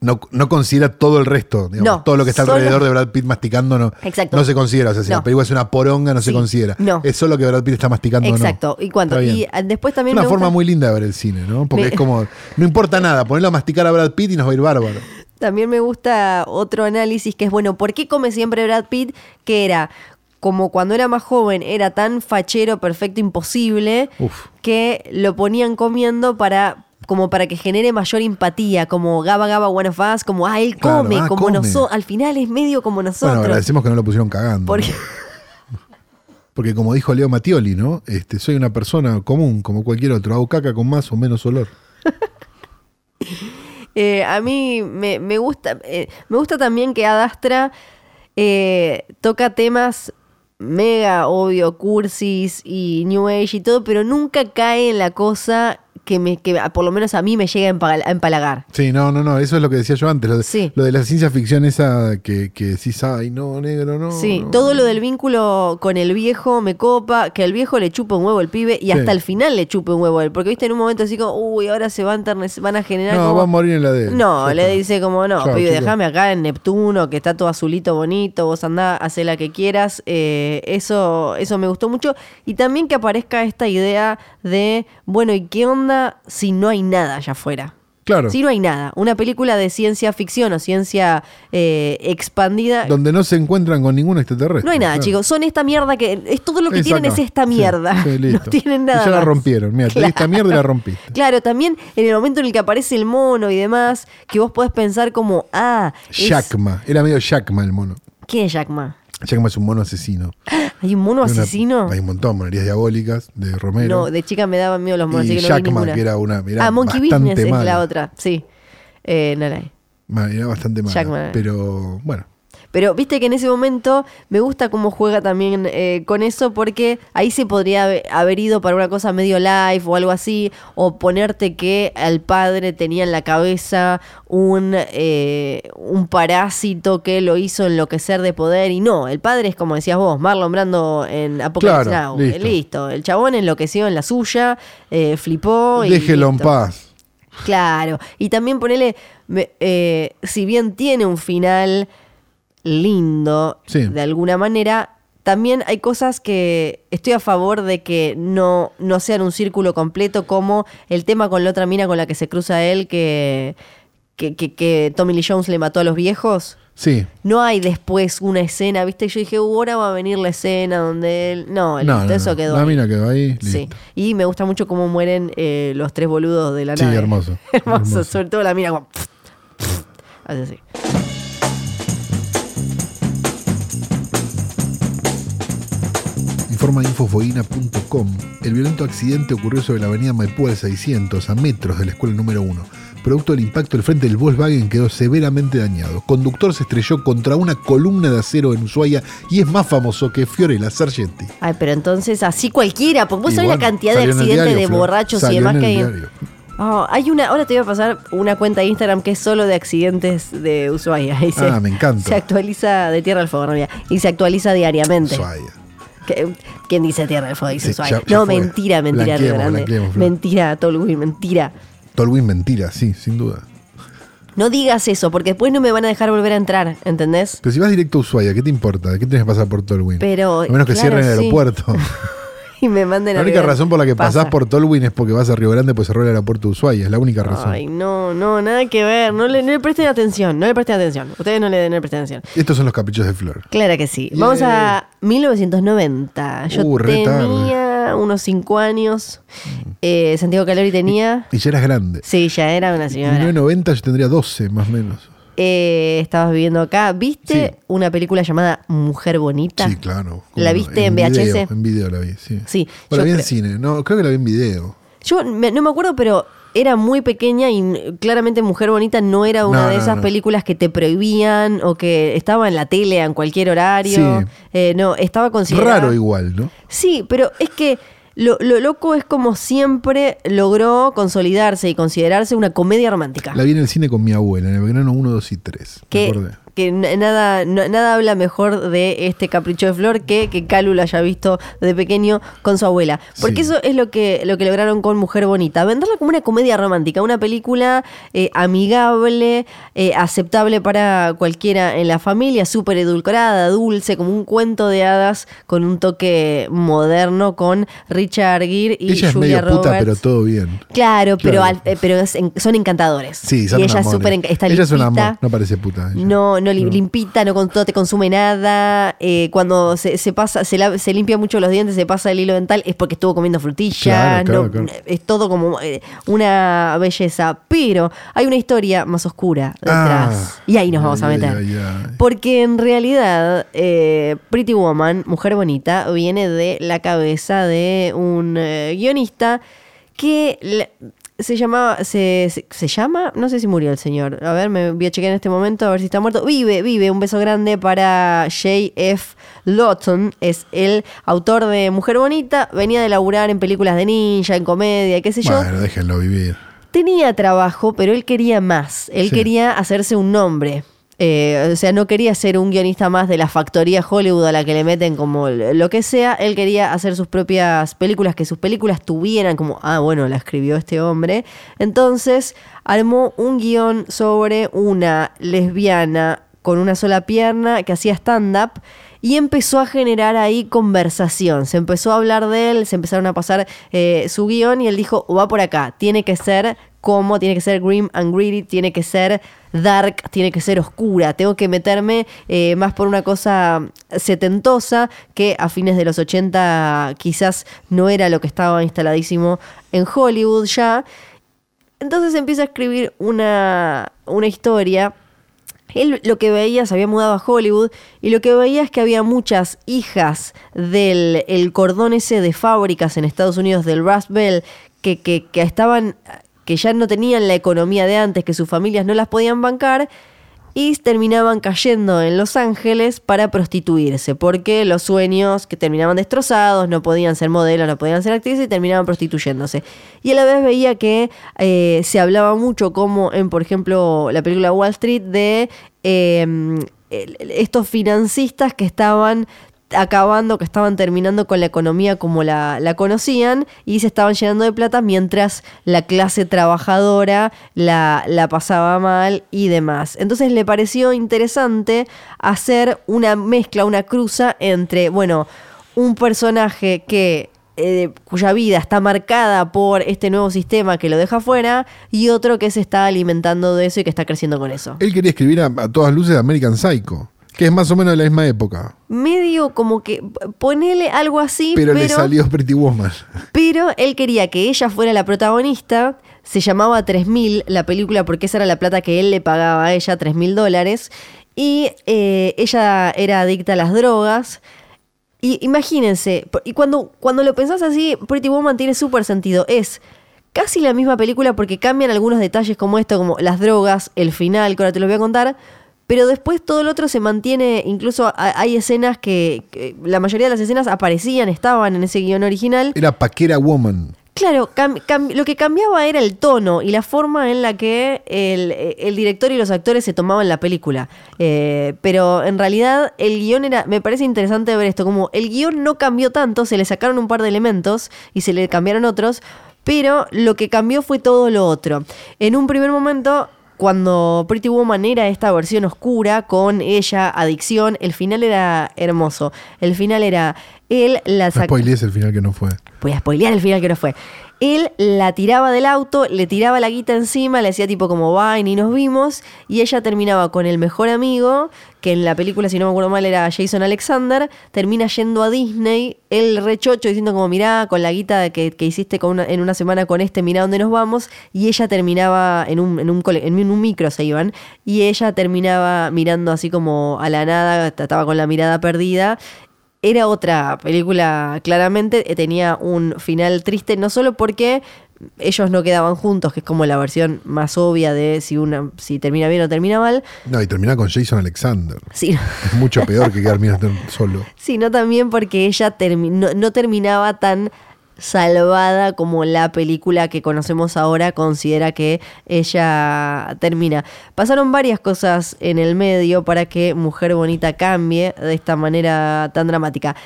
no, no considera todo el resto. digamos, No, todo lo que está solo- alrededor de Brad Pitt masticando no, Exacto. no se considera. O sea, si No. la película es una poronga, no se Sí. considera. No. Es solo que Brad Pitt está masticando o no. Exacto. ¿Y? Está bien. Y ah, después Es también una me forma gusta- muy linda de ver el cine, ¿no? Porque Me- es como, no importa nada, ponerlo a masticar a Brad Pitt y nos va a ir bárbaro. También me gusta otro análisis que es, bueno, ¿por qué come siempre Brad Pitt? Que era, como cuando era más joven, era tan fachero, perfecto, imposible, Uf. que lo ponían comiendo para como para que genere mayor empatía, como Gaba Gaba One of Us, como, ah, él Claro, come, ah, como nosotros, al final es medio como Bueno, nosotros. agradecemos que no lo pusieron cagando. Porque- ¿no? Porque como dijo Leo Mattioli, ¿no? Este, soy una persona común, como cualquier otro. Hago caca con más o menos olor. Eh, a mí me, me gusta, eh, me gusta también que Adastra eh, toca temas mega, obvio, cursis y New Age y todo, pero nunca cae en la cosa que, me, que por lo menos a mí me llega a empal- a empalagar. Sí, no, no, no, eso es lo que decía yo antes. Lo de, Sí. lo de la ciencia ficción esa que, que decís, ay, no, negro, no. Sí, no". todo lo del vínculo con el viejo me copa, que el viejo le chupa un huevo al pibe y Sí. hasta el final le chupe un huevo a él, porque viste en un momento así como, uy, ahora se van, a van a generar No, como... va a morir en la de. No, le dice como, no, pibe, déjame acá en Neptuno, que está todo azulito, bonito, vos andá, hacé la que quieras. Eh, eso, eso me gustó mucho. Y también que aparezca esta idea de, bueno, ¿y qué onda si no hay nada allá afuera? Claro. Si no hay nada. Una película de ciencia ficción o ciencia eh, expandida. Donde no se encuentran con ningún extraterrestre. No hay nada, claro. chicos. Son esta mierda que. Es todo lo que tienen es esta mierda. sí, no tienen nada. Y ya la rompieron. Mira, di esta mierda y la rompiste. Claro, también en el momento en el que aparece el mono y demás, que vos podés pensar como, ah, es- Jackma. Era medio Jackma el mono. ¿Quién es Jack Ma? Es un mono asesino. ¿Hay un mono Hay una- asesino? hay un montón, monerías diabólicas de Romero. No, de chica me daban miedo los monos, y así que no vi Jackma, ninguna. que era una. Era ah, Monkey Business es la otra, sí. Eh, no la. Ma- Era bastante mala. Jackman. Pero bueno, Pero viste que en ese momento me gusta cómo juega también eh, con eso porque ahí se podría haber ido para una cosa medio live o algo así, o ponerte que al padre tenía en la cabeza un, eh, un parásito que lo hizo enloquecer de poder y no, el padre es como decías vos, Marlon Brando en Apocalypse Now. Eh, listo. el chabón enloqueció en la suya, flipó. Déjelo en paz. Claro, y también ponele, si bien tiene un final lindo de alguna manera, también hay cosas que estoy a favor de que no, no sean un círculo completo, como el tema con la otra mina con la que se cruza él, que, que, Tommy Lee Jones le mató a los viejos. Sí. No hay después una escena, ¿viste? Yo dije, ahora va a venir la escena donde él. No, eso quedó. La mina quedó ahí. Sí. Y me gusta mucho cómo mueren eh, los tres boludos de la nave. Sí, hermoso. hermoso. Sobre todo la mina como. Así, así. Informa infofoína.com, el violento accidente ocurrió sobre la avenida Maipú al 600, a metros de la escuela número 1. Producto del impacto, el frente del Volkswagen quedó severamente dañado. Conductor se estrelló contra una columna de acero en Ushuaia y es más famoso que Fiorella Sargenti. Ay, pero entonces así cualquiera, porque vos sabés la cantidad de accidentes de borrachos y demás que hay. Oh, hay una, ahora te voy a pasar una cuenta de Instagram que es solo de accidentes de Ushuaia. ah, me encanta. Se actualiza de Tierra al Fuego, y se actualiza diariamente. Ushuaia. ¿Quién dice Tierra del Fuego? Dice no, mentira, mentira, mentira, Tolwin, mentira. Tolwin, mentira, sí, sin duda. No digas eso, porque después no me van a dejar volver a entrar, ¿entendés? Pero si vas directo a Ushuaia, ¿qué te importa? ¿Qué tienes que pasar por Tolwin? Pero, a menos que cierren el aeropuerto. y me manden La única razón por la que pasás por Tolwyn es porque vas a Río Grande, pues cerró el aeropuerto de Ushuaia. Es la única razón. Ay, no, no, nada que ver. No le, no le presten atención. No le presten atención. Ustedes no le, den presten atención. Estos son los caprichos de Flor. Claro que sí. Vamos a 1990. Yo uh, tenía unos 5 años. Eh, Santiago Calori tenía. Y, ya eras grande. Sí, ya era una señora. En 1990 yo tendría 12, más o menos. Eh, estabas viviendo acá. ¿Viste una película llamada Mujer Bonita? Sí, claro. ¿La viste en, VHS? en video la vi, sí. Sí. la vi en cine. No, creo que la vi en video. Yo no me acuerdo, pero era muy pequeña y claramente Mujer Bonita no era una de esas películas que te prohibían o que estaba en la tele en cualquier horario. Eh, no, estaba considerada. Raro igual, ¿no? Sí, pero es que lo, loco es como siempre logró consolidarse y considerarse una comedia romántica. La vi en el cine con mi abuela, en el verano 1, 2 y 3. Que que nada, nada habla mejor de este capricho de flor que que Calu lo haya visto de pequeño con su abuela. Porque eso es lo que, lo que lograron con Mujer Bonita. Venderla como una comedia romántica, una película eh, amigable, eh, aceptable para cualquiera en la familia, súper edulcorada, dulce, como un cuento de hadas con un toque moderno con Richard Gere y ella Julia es medio puta, pero todo bien. Claro, pero, eh, pero son encantadores. Sí, son y ella súper está Ella es un amor, no parece puta. No, no limpita, no, no te consume nada. Eh, cuando se, pasa, se, limpia mucho los dientes, se pasa el hilo dental, es porque estuvo comiendo frutilla. Es todo como eh, una belleza. Pero hay una historia más oscura detrás. Ah. y ahí nos vamos a meter. porque en realidad, eh, Pretty Woman, Mujer Bonita, viene de la cabeza de un guionista que se llamaba, se, se, llama, no sé si murió el señor. A ver, me voy a chequear en este momento a ver si está muerto. Vive, vive. Un beso grande para J.F. Lawton. Es el autor de Mujer Bonita. Venía de laburar en películas de ninja, en comedia, qué sé yo. Bueno, déjenlo vivir. Tenía trabajo, pero él quería más. Él quería hacerse un nombre. Eh, o sea, no quería ser un guionista más de la factoría Hollywood a la que le meten como lo que sea. Él quería hacer sus propias películas, que sus películas tuvieran como, ah, bueno, la escribió este hombre. Entonces armó un guion sobre una lesbiana con una sola pierna que hacía stand-up y empezó a generar ahí conversación. Se empezó a hablar de él, se empezaron a pasar eh, su guion y él dijo, va por acá, tiene que ser como, tiene que ser grim and greedy, tiene que ser dark, tiene que ser oscura, tengo que meterme eh, más por una cosa setentosa que a fines de los 80 quizás no era lo que estaba instaladísimo en Hollywood ya. Entonces empieza a escribir una, una historia él lo que veía, se había mudado a Hollywood, y lo que veía es que había muchas hijas del el cordón ese de fábricas en Estados Unidos, del Rust que, que, que estaban que ya no tenían la economía de antes, que sus familias no las podían bancar, y terminaban cayendo en Los Ángeles para prostituirse, porque los sueños que terminaban destrozados, no podían ser modelos, no podían ser actrices y terminaban prostituyéndose. Y a la vez veía que eh, se hablaba mucho, como en, por ejemplo, la película Wall Street, de em, estos financistas que estaban acabando, que estaban terminando con la economía como la, conocían y se estaban llenando de plata mientras la clase trabajadora la, pasaba mal y demás. Entonces le pareció interesante hacer una mezcla, una cruza entre, bueno, un personaje que eh, cuya vida está marcada por este nuevo sistema que lo deja fuera y otro que se está alimentando de eso y que está creciendo con eso. Él quería escribir a, a todas luces American Psycho. Que es más o menos de la misma época. Medio como que ponele algo así. Pero, le salió Pretty Woman. Pero él quería que ella fuera la protagonista. Se llamaba 3000 la película porque esa era la plata que él le pagaba a ella, 3000 dólares. Y eh, ella era adicta a las drogas. Y imagínense, y cuando, cuando lo pensás así, Pretty Woman tiene súper sentido. Es casi la misma película porque cambian algunos detalles como esto, como las drogas, el final, que ahora te lo voy a contar pero después todo el otro se mantiene, incluso hay escenas que, la mayoría de las escenas aparecían, estaban en ese guion original. Era Paquera Woman. Claro, lo que cambiaba era el tono y la forma en la que el, director y los actores se tomaban la película. Eh, pero en realidad el guion era, me parece interesante ver esto, como el guion no cambió tanto, se le sacaron un par de elementos y se le cambiaron otros, pero lo que cambió fue todo lo otro. En un primer momento cuando Pretty Woman era esta versión oscura con ella, adicción, el final era hermoso. El final era él la sacó. el final que no fue. Voy a spoilear el final que no fue. Él la tiraba del auto, le tiraba la guita encima, le decía tipo como va y nos vimos, y ella terminaba con el mejor amigo, que en la película, si no me acuerdo mal, era Jason Alexander, termina yendo a Disney, el rechocho diciendo como mirá, con la guita que, hiciste con en una semana con este, mirá dónde nos vamos, y ella terminaba en un, en un, en un micro se iban, y ella terminaba mirando así como a la nada, estaba con la mirada perdida, era otra película, claramente, eh, tenía un final triste, no solo porque ellos no quedaban juntos, que es como la versión más obvia de si una si termina bien o termina mal. No, y termina con Jason Alexander. Sí. Es mucho peor que quedar solo. Sino también porque ella no terminaba tan salvada como la película que conocemos ahora considera que ella termina. Pasaron varias cosas en el medio para que Mujer Bonita cambie de esta manera tan dramática.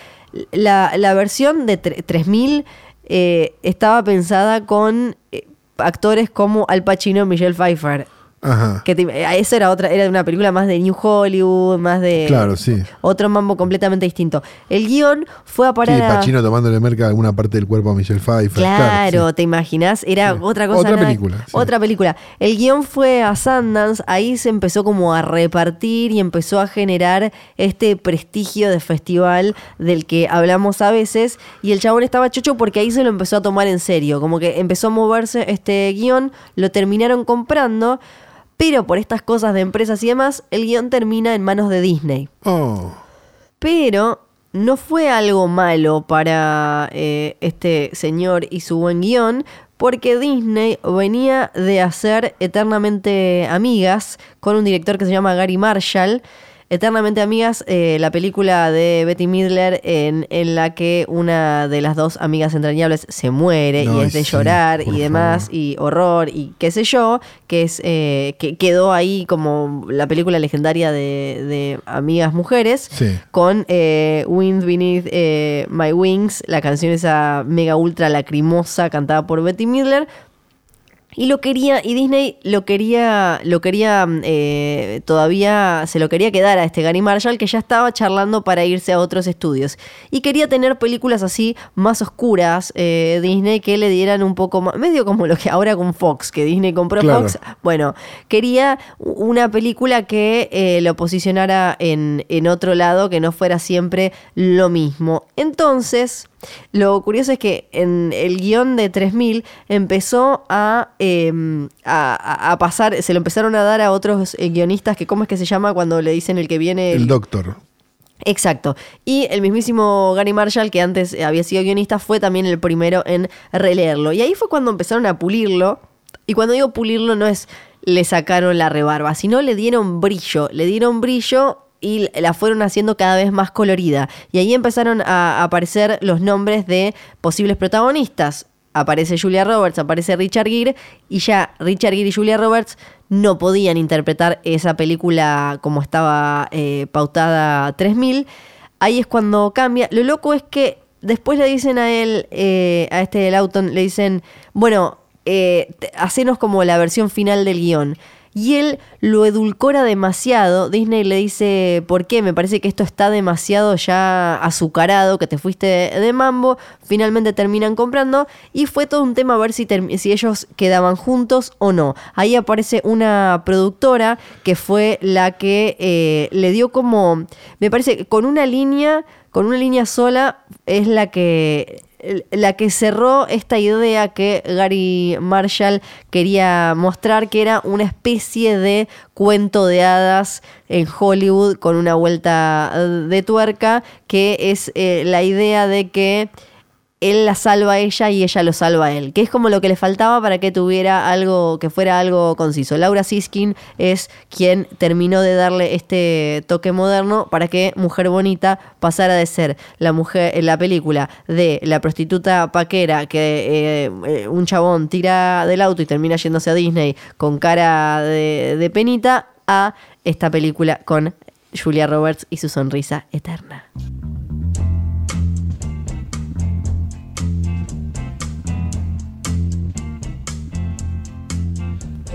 La, versión de 3000 eh, estaba pensada con eh, actores como Al Pacino y Michelle Pfeiffer. Ajá. Que eh, eso era otra, era una película más de New Hollywood, más de claro, sí. otro mambo completamente distinto. El guion fue a parar. Sí, Pacino tomándole merca alguna parte del cuerpo a Michelle Pfeiffer. Claro, ¿te imaginas? Era otra cosa. Otra película. Otra película. El guion fue a Sundance, ahí se empezó como a repartir y empezó a generar este prestigio de festival del que hablamos a veces. Y el chabón estaba chocho porque ahí se lo empezó a tomar en serio. Como que empezó a moverse este guion, lo terminaron comprando. Pero por estas cosas de empresas y demás, el guion termina en manos de Disney. Oh. Pero no fue algo malo para eh, este señor y su buen guion, porque Disney venía de hacer Eternamente Amigas con un director que se llama Gary Marshall Eternamente Amigas, eh, la película de Betty Midler en, en, la que una de las dos amigas entrañables se muere y es de llorar y demás, y horror y qué sé yo, que es eh, que quedó ahí como la película legendaria de, amigas mujeres, con eh, Wind Beneath My Wings, la canción esa mega ultra lacrimosa cantada por Betty Midler, y lo quería, y Disney lo quería, lo quería, eh, todavía se lo quería quedar a este Gary Marshall que ya estaba charlando para irse a otros estudios. Y quería tener películas así más oscuras, eh, Disney, que le dieran un poco más, medio como lo que ahora con Fox, que Disney compró Fox. Bueno, quería una película que eh, lo posicionara en, en otro lado, que no fuera siempre lo mismo. Entonces, lo curioso es que en el guion de 3000 empezó em, a, a, pasar, se lo empezaron a dar a otros eh, guionistas que, ¿cómo es que se llama cuando le dicen el que viene? El, doctor. Exacto. Y el mismísimo Gary Marshall, que antes había sido guionista, fue también el primero en releerlo. Y ahí fue cuando empezaron a pulirlo. Y cuando digo pulirlo no es le sacaron la rebarba, sino le dieron brillo, le dieron brillo y la fueron haciendo cada vez más colorida. Y ahí empezaron a aparecer los nombres de posibles protagonistas. Aparece Julia Roberts, aparece Richard Gere, y ya Richard Gere y Julia Roberts no podían interpretar esa película como estaba eh, pautada 3000. Ahí es cuando cambia. Lo loco es que después le dicen a él, eh, a este Lawton, le dicen, bueno, eh, hacenos como la versión final del guion y él lo edulcora demasiado. Disney le dice, ¿por qué? Me parece que esto está demasiado ya azucarado, que te fuiste de mambo. Finalmente terminan comprando y fue todo un tema a ver si, si ellos quedaban juntos o no. Ahí aparece una productora que fue la que eh, le dio como, me parece, con una línea, con una línea sola, es la que la que cerró esta idea que Gary Marshall quería mostrar, que era una especie de cuento de hadas en Hollywood con una vuelta de tuerca, que es eh, la idea de que él la salva a ella y ella lo salva a él, que es como lo que le faltaba para que tuviera algo, que fuera algo conciso. Laura Siskin es quien terminó de darle este toque moderno para que Mujer Bonita pasara de ser la mujer en la película de la prostituta paquera que eh, eh, un chabón tira del auto y termina yéndose a Disney con cara de penita a esta película con Julia Roberts y su sonrisa eterna.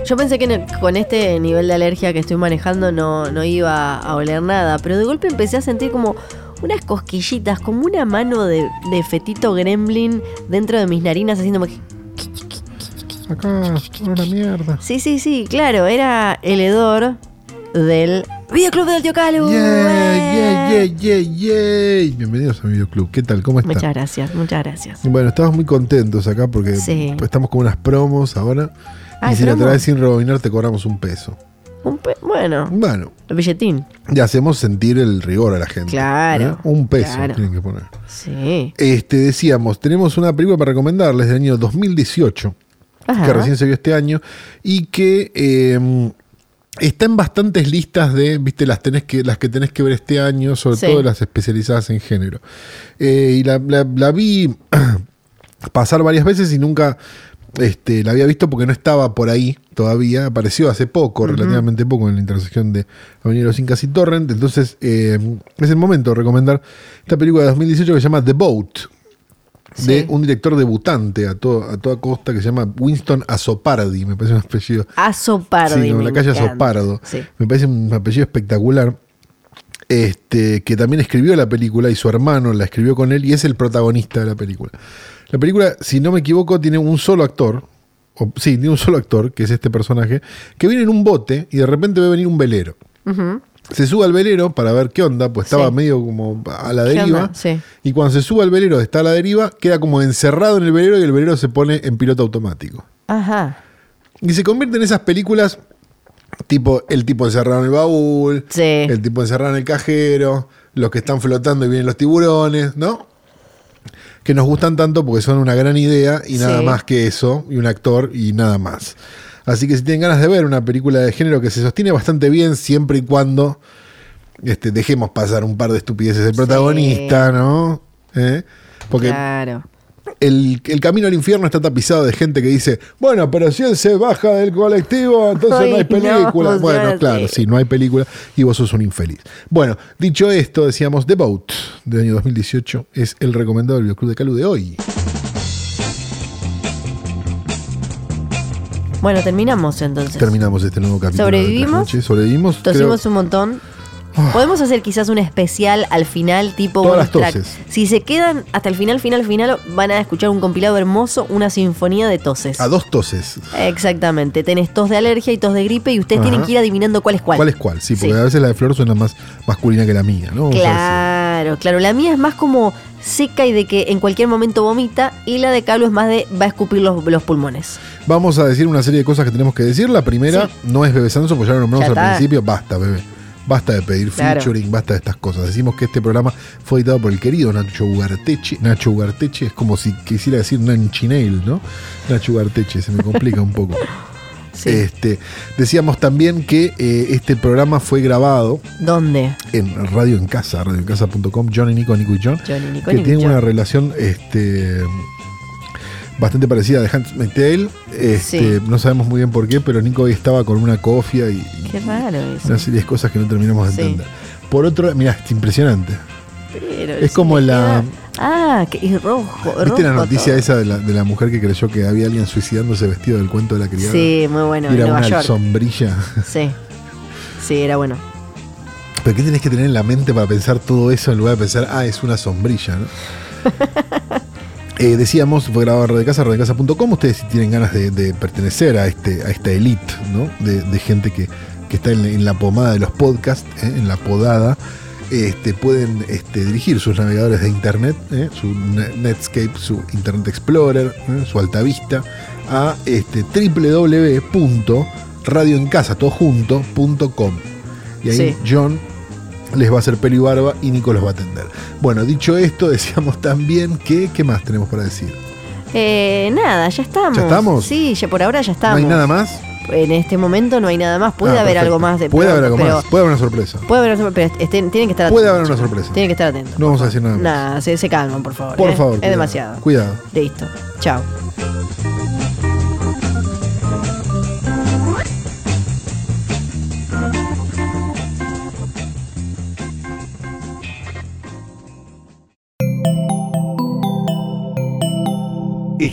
Yo pensé que con este nivel de alergia que estoy manejando no, no iba a oler nada, pero de golpe empecé a sentir como unas cosquillitas, como una mano de, fetito gremlin dentro de mis narinas haciéndome... Acá, una mierda. Sí, sí, sí, claro, era el hedor del Videoclub del Tío Calu. Yeah, yeah, yeah, yeah, Bienvenidos a Videoclub. ¿Qué tal? ¿Cómo estás? Muchas gracias, muchas gracias. Bueno, estamos muy contentos acá porque estamos con unas promos ahora y si la traes sin rebobinar, te cobramos un peso. Un bueno. Bueno. El billetín. Y hacemos sentir el rigor a la gente. Claro. Un peso tienen que poner. Sí. Este, decíamos, tenemos una película para recomendarles del año 2018, que recién se vio este año, y que em, está en bastantes listas de, viste, las, tenés que, las que tenés que ver este año, sobre todo las especializadas en género. Eh, y la, la vi pasar varias veces y nunca este, la había visto porque no estaba por ahí todavía, apareció hace poco, relativamente poco, en la intersección de Avenida Los Incas y Torrent. Entonces, eh, es el momento de recomendar esta película de 2018 que se llama The Boat, de un director debutante a, a toda costa que se llama Winston Azopardi, me parece un apellido. Azopardi. Sí, la calle Azopardo. Me parece un apellido espectacular. Este, que también escribió la película y su hermano la escribió con él y es el protagonista de la película. La película, si no me equivoco, tiene un solo actor. O, sí, tiene un solo actor, que es este personaje, que viene en un bote y de repente ve venir un velero. Se sube al velero para ver qué onda, pues estaba medio como a la deriva. Y cuando se sube al velero, está a la deriva, queda como encerrado en el velero y el velero se pone en piloto automático. Ajá. Y se convierte en esas películas tipo el tipo encerrado en el baúl, el tipo encerrado en el cajero, los que están flotando y vienen los tiburones, ¿no? Que nos gustan tanto porque son una gran idea y nada más que eso, y un actor y nada más. Así que si tienen ganas de ver una película de género que se sostiene bastante bien siempre y cuando este, dejemos pasar un par de estupideces del protagonista, ¿no? ¿Eh? Porque claro el, camino al infierno está tapizado de gente que dice, bueno, pero si él se baja del colectivo, entonces no hay película. bueno, claro, sí. no hay película y vos sos un infeliz. Bueno, dicho esto, decíamos The Boat del año 2018 es el recomendado del Club de Calu de hoy. Bueno, terminamos entonces. Terminamos este nuevo capítulo. ¿Sobrevivimos? Sobrevivimos. Tosimos un montón. Ah. Podemos hacer quizás un especial al final, tipo Todas track. Si se quedan hasta el final, final, final, van a escuchar un compilado hermoso, una sinfonía de toses. A dos toses. Exactamente. Tenés tos de alergia y tos de gripe y ustedes tienen que ir adivinando cuál es cuál. ¿Cuál es cuál? Sí, porque a veces la de Flor suena más masculina que la mía, ¿no? Claro, claro. La mía es más como seca y de que en cualquier momento vomita y la de Carlos es más de va a escupir los, pulmones. Vamos a decir una serie de cosas que tenemos que decir. La primera no es Bebe Sanso, porque ya lo nombramos al principio. Basta, bebé. Basta de pedir featuring, basta de estas cosas. Decimos que este programa fue editado por el querido Nacho Ugarteche. Nacho Ugarteche es como si quisiera decir Nanchinel, ¿no? Nacho Ugarteche, se me complica un poco. Este, decíamos también que eh, este programa fue grabado. ¿Dónde? En Radio en Casa, radioencasa.com, John y Nico, Nico y John. Johnny, Nico, que Nico, tienen John. una relación este, bastante parecida a de Hans Tale. Este, Sí. No sabemos muy bien por qué, pero Nico hoy estaba con una cofia y, Qué raro eso. una serie de cosas que no terminamos de Sí. entender. Por otro, mira, es impresionante. Pero Es como la- Ah, que es rojo. ¿Viste la rojo noticia todo. esa de la, de la mujer que creyó que había alguien suicidándose vestido del cuento de la criada? Sí, muy bueno. Era Nueva una York. sombrilla. Sí. Sí, era bueno. Pero ¿qué tenés que tener en la mente para pensar todo eso en lugar de pensar, ah, es una sombrilla, ¿no? Eh, decíamos, fue grabado en Redecasa, redecasa.com. Ustedes si tienen ganas de, de pertenecer a este a esta elite, ¿no? De, de gente que, que está en, en la pomada de los podcasts, ¿eh? en la podada, este, pueden este, dirigir sus navegadores de internet, ¿eh? su Ne- Netscape, su Internet Explorer, su Altavista, a este, www.radioencasa.com. Y ahí Sí. John les va a hacer pelo y barba y Nico los va a atender. Bueno, dicho esto, decíamos también que, ¿qué más tenemos para decir? Eh, nada, ya estamos. ¿Ya estamos? Sí, ya por ahora ya ¿No estamos. hay nada más? En este momento no hay nada más. Puede Ah, haber perfecto. algo más de Puede haber algo pero- más. Puede haber una sorpresa. Puede haber pero estén- tienen que estar Puede atentos, haber una sorpresa. Tienen que estar atentos. No vamos a decir nada más. Nada, se, se calman, por favor. Por ¿eh? favor. Es cuidado. demasiado. Cuidado. Listo. Chao.